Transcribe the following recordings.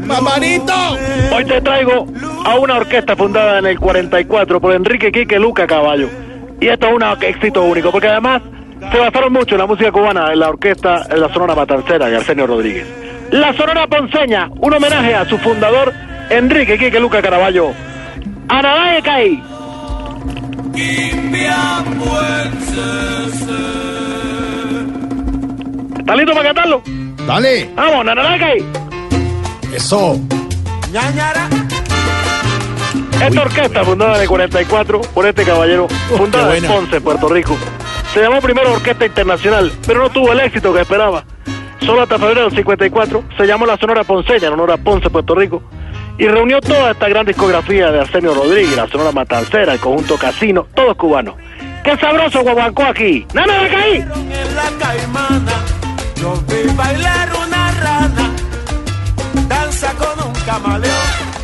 ¡Barbarito! Hoy te traigo a una orquesta fundada en el 44 por Enrique Quique Luca Caballo. Y esto es un éxito único, porque además se basaron mucho en la música cubana en la orquesta en la Sonora Matancera de Arsenio Rodríguez. La Sonora Ponceña, un homenaje a su fundador, Enrique Quique Luca Caraballo. Anadaye Caí. ¿Está listo para cantarlo? Dale. Vamos, Anadaye Caí. Eso. Esta orquesta fundada en el 44 por este caballero, fundada en. Ponce, Puerto Rico. Se llamó primero Orquesta Internacional, pero no tuvo el éxito que esperaba. Solo hasta febrero del 54 se llamó la Sonora Ponceña en honor a Ponce, Puerto Rico, y reunió toda esta gran discografía de Arsenio Rodríguez, la Sonora Matancera, el conjunto Casino, todos cubanos. ¡Qué sabroso guaguancó aquí! ¡Nana de caí! Camaleón.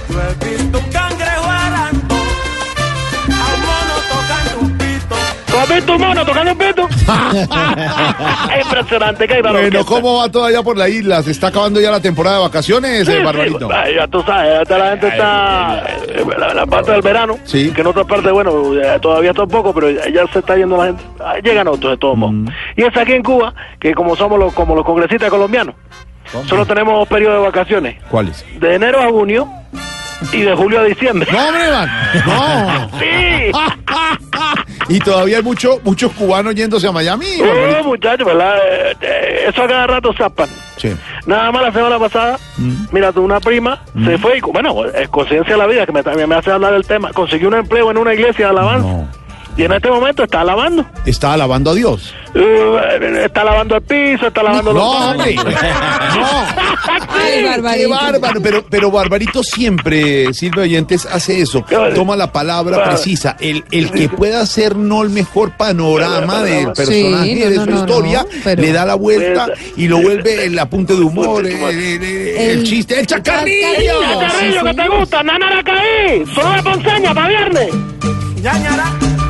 Yo he visto un cangrejo arando, a un mono tocando un pito. ¿Tú has visto un mono tocando un pito? Impresionante, que hay Bueno. ¿cómo va todo allá por la isla? ¿Se está acabando ya la temporada de vacaciones, Sí, eh, sí, Barbarito? ay, ya tú sabes, hasta la gente está en la, la parte del verano, Sí. que en otra parte, bueno, ya todavía está un poco, pero ya, ya se está yendo la gente. Ah, Llegan otros de todos modos. Mm. Y es aquí en Cuba, que como somos los, como los congresistas colombianos, solo tenemos periodo de vacaciones, ¿Cuáles? de enero a junio y de julio a diciembre. No, hombre, man. No. ¡Sí! Y todavía hay mucho, muchos cubanos yéndose a Miami. Barbarito. muchachos, ¿verdad? Eh, eh, eso a cada rato zapan. Sí. Nada más la semana pasada, Mm. mira tú, una prima se fue y, bueno, es conciencia de la vida que me, me hace hablar del tema. Consiguió un empleo en una iglesia de alabanza No. Y en este momento está alabando. Está alabando a Dios. Eh, está lavando el piso, está lavando No, los hombre. No. Ay, Qué bárbaro, pero, pero Barbarito siempre, Silvia Oyentes, hace eso. Toma la palabra Vale. precisa. El, el que pueda hacer no el mejor panorama del personaje Sí, no, de no, su no, historia, no, pero- le da la vuelta y lo vuelve el apunte de humor, el, el- el- el El- chiste, el chacarrillo. ¡Chacarrillo, Sí, que te gusta! ¡Nana la caí! ¡Solo de Ponceña para viernes! Ñañara estaba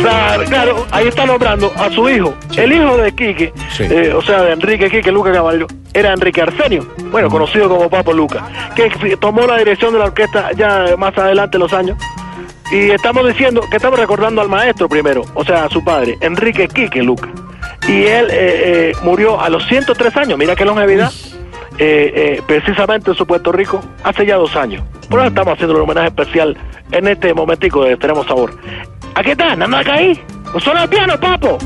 Claro, claro, ahí está nombrando a su hijo. El hijo de Quique, Sí. eh, o sea, de Enrique Quique Luca Caballo, era Enrique Arsenio, bueno, conocido como Papo Luca, que tomó la dirección de la orquesta ya más adelante en los años. Y estamos diciendo que estamos recordando al maestro primero, o sea, a su padre, Enrique Quique Luca. Y él eh, eh, murió a los 103 años, mira qué longevidad, eh, precisamente en su Puerto Rico, hace ya dos años. Por eso estamos haciendo un homenaje especial en este momentico de Tenemos Sabor. Aquí está, nada más ahí. Suena el piano, papo.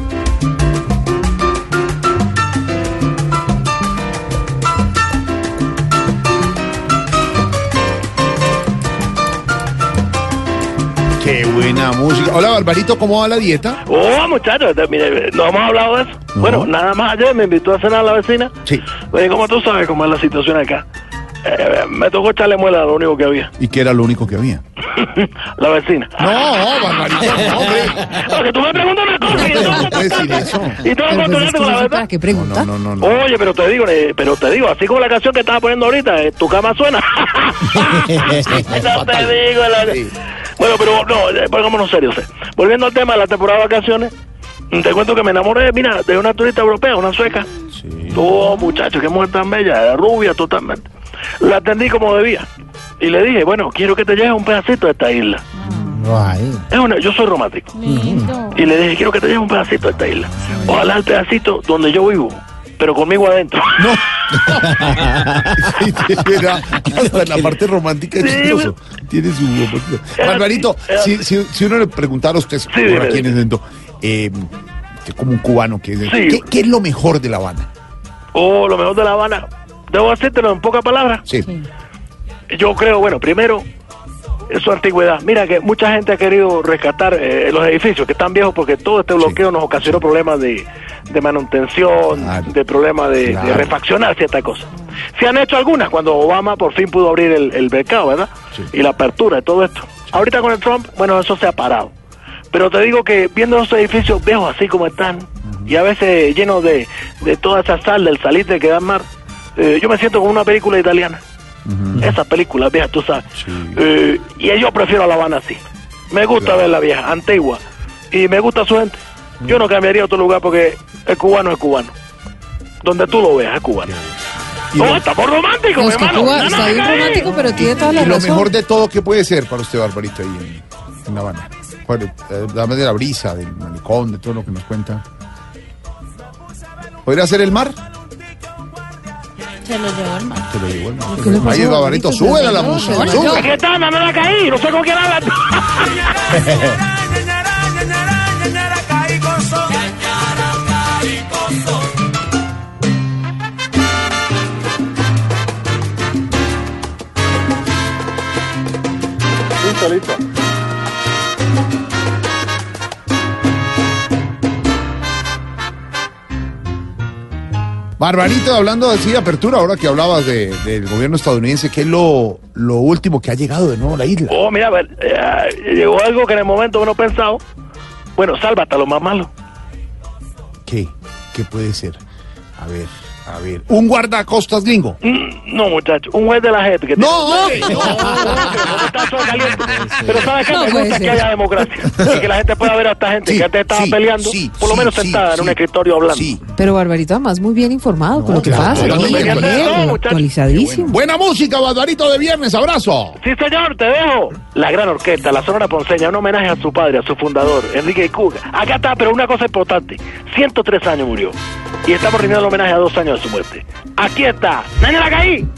Qué buena música. Hola, Barbarito, ¿cómo va la dieta? Oh, muchachos, mire, no hemos hablado de eso. No. Bueno, nada más ayer me invitó a cenar la vecina. Sí. Oye, como tú sabes cómo es la situación acá. Eh, me tocó echarle muela a lo único que había. ¿Y qué era lo único que había? la vecina. No, no, hombre. Porque tú me preguntas una cosa y yo No decir eso. Y que Pero pues es que con la no sé verdad. para qué No, pregunta. no, no, no. Oye, pero te digo, eh, pero te digo, así como la canción que estaba poniendo ahorita, eh, tu cama suena. no te digo. la- Sí. Bueno, pero no, eh, pongámonos serios. eh. Volviendo al tema de la temporada de vacaciones, te cuento que me enamoré, mira, de una turista europea, una sueca. Sí. Oh, muchacho, qué mujer tan bella, rubia totalmente. La atendí como debía. Y le dije, bueno, quiero que te lleves un pedacito de esta isla. Es una, yo soy romántico. Lindo. Y le dije, quiero que te lleves un pedacito de esta isla. Ojalá el pedacito donde yo vivo, pero conmigo adentro. No. Sí, verdad, hasta la parte romántica es Sí, chistoso. Tiene su. Era- Barbarito, era- si, si, si uno le preguntara a usted, dime, ahora quién es dentro, eh, como un cubano, que es, Sí. ¿qué, qué es lo mejor de La Habana? Oh, lo mejor de La Habana. Debo hacértelo en pocas palabras. Sí. Yo creo, bueno, primero, su antigüedad. Mira que mucha gente ha querido rescatar eh, los edificios que están viejos porque todo este bloqueo nos ocasionó problemas de, de manutención, Claro. de problemas de, refaccionar ciertas cosas. Se han hecho algunas cuando Obama por fin pudo abrir el, el mercado, ¿verdad? Sí. Y la apertura de todo esto. Ahorita con el Trump, bueno, eso se ha parado. Pero te digo que viendo esos edificios viejos así como están, y a veces llenos de, de toda esa sal del salitre que da mar, eh, yo me siento como una película italiana. Esas películas viejas, tú sabes. Sí. Eh, y yo prefiero a La Habana así. Me gusta Claro. ver la vieja, antigua. Y me gusta su gente. Yo no cambiaría otro lugar porque el cubano es cubano. Donde tú lo veas es cubano. Y No, lo, estamos románticos, No, es que hermano. Cuba No, no, está bien romántico, pero tiene toda la y lo razón. mejor de todo, ¿qué puede ser para usted, Barbarito, ahí en, en La Habana? Bueno, eh, dame de la brisa, del malecón, de todo lo que nos cuenta. ¿Podría ser el mar? Se lo llevó el mar. Te lo digo, el mar. ¿Qué le pasó, Ahí, Barbarito, Barbarito? súbela la música. súbela. Aquí está, me la caí. No sé con quién habla. Listo, listo. Barbarito, hablando así de apertura, ahora que hablabas de- del gobierno estadounidense, ¿qué es lo, lo último que ha llegado de nuevo a la isla? Oh, mira, eh, llegó algo que en el momento no he pensado. Bueno, salva hasta lo más malo. ¿Qué? ¿Qué puede ser? A ver, a ver. ¿Un guardacostas gringo? Mm, No, muchacho, un juez de la gente que ¡No, hombre, no! Todo caliente. Pero ¿sabes qué? No Me gusta que haya democracia. Y que la gente pueda ver a esta gente Sí, que antes estaba sí, peleando, sí, por lo sí, menos sí, sentada en sí. un escritorio hablando. Sí. Pero Barbarito, además, muy bien informado con lo que claro, pasa. no bien, no, actualizadísimo. Buena música, Barbarito de viernes, abrazo. Sí, señor, te dejo. La gran orquesta, la Sonora Ponceña, un homenaje a su padre, a su fundador, Enrique Cuga. Acá está, pero una cosa importante. 103 años murió. Y estamos rindiendo el homenaje a dos años su muerte. Aquí está. ¡Nene la caí!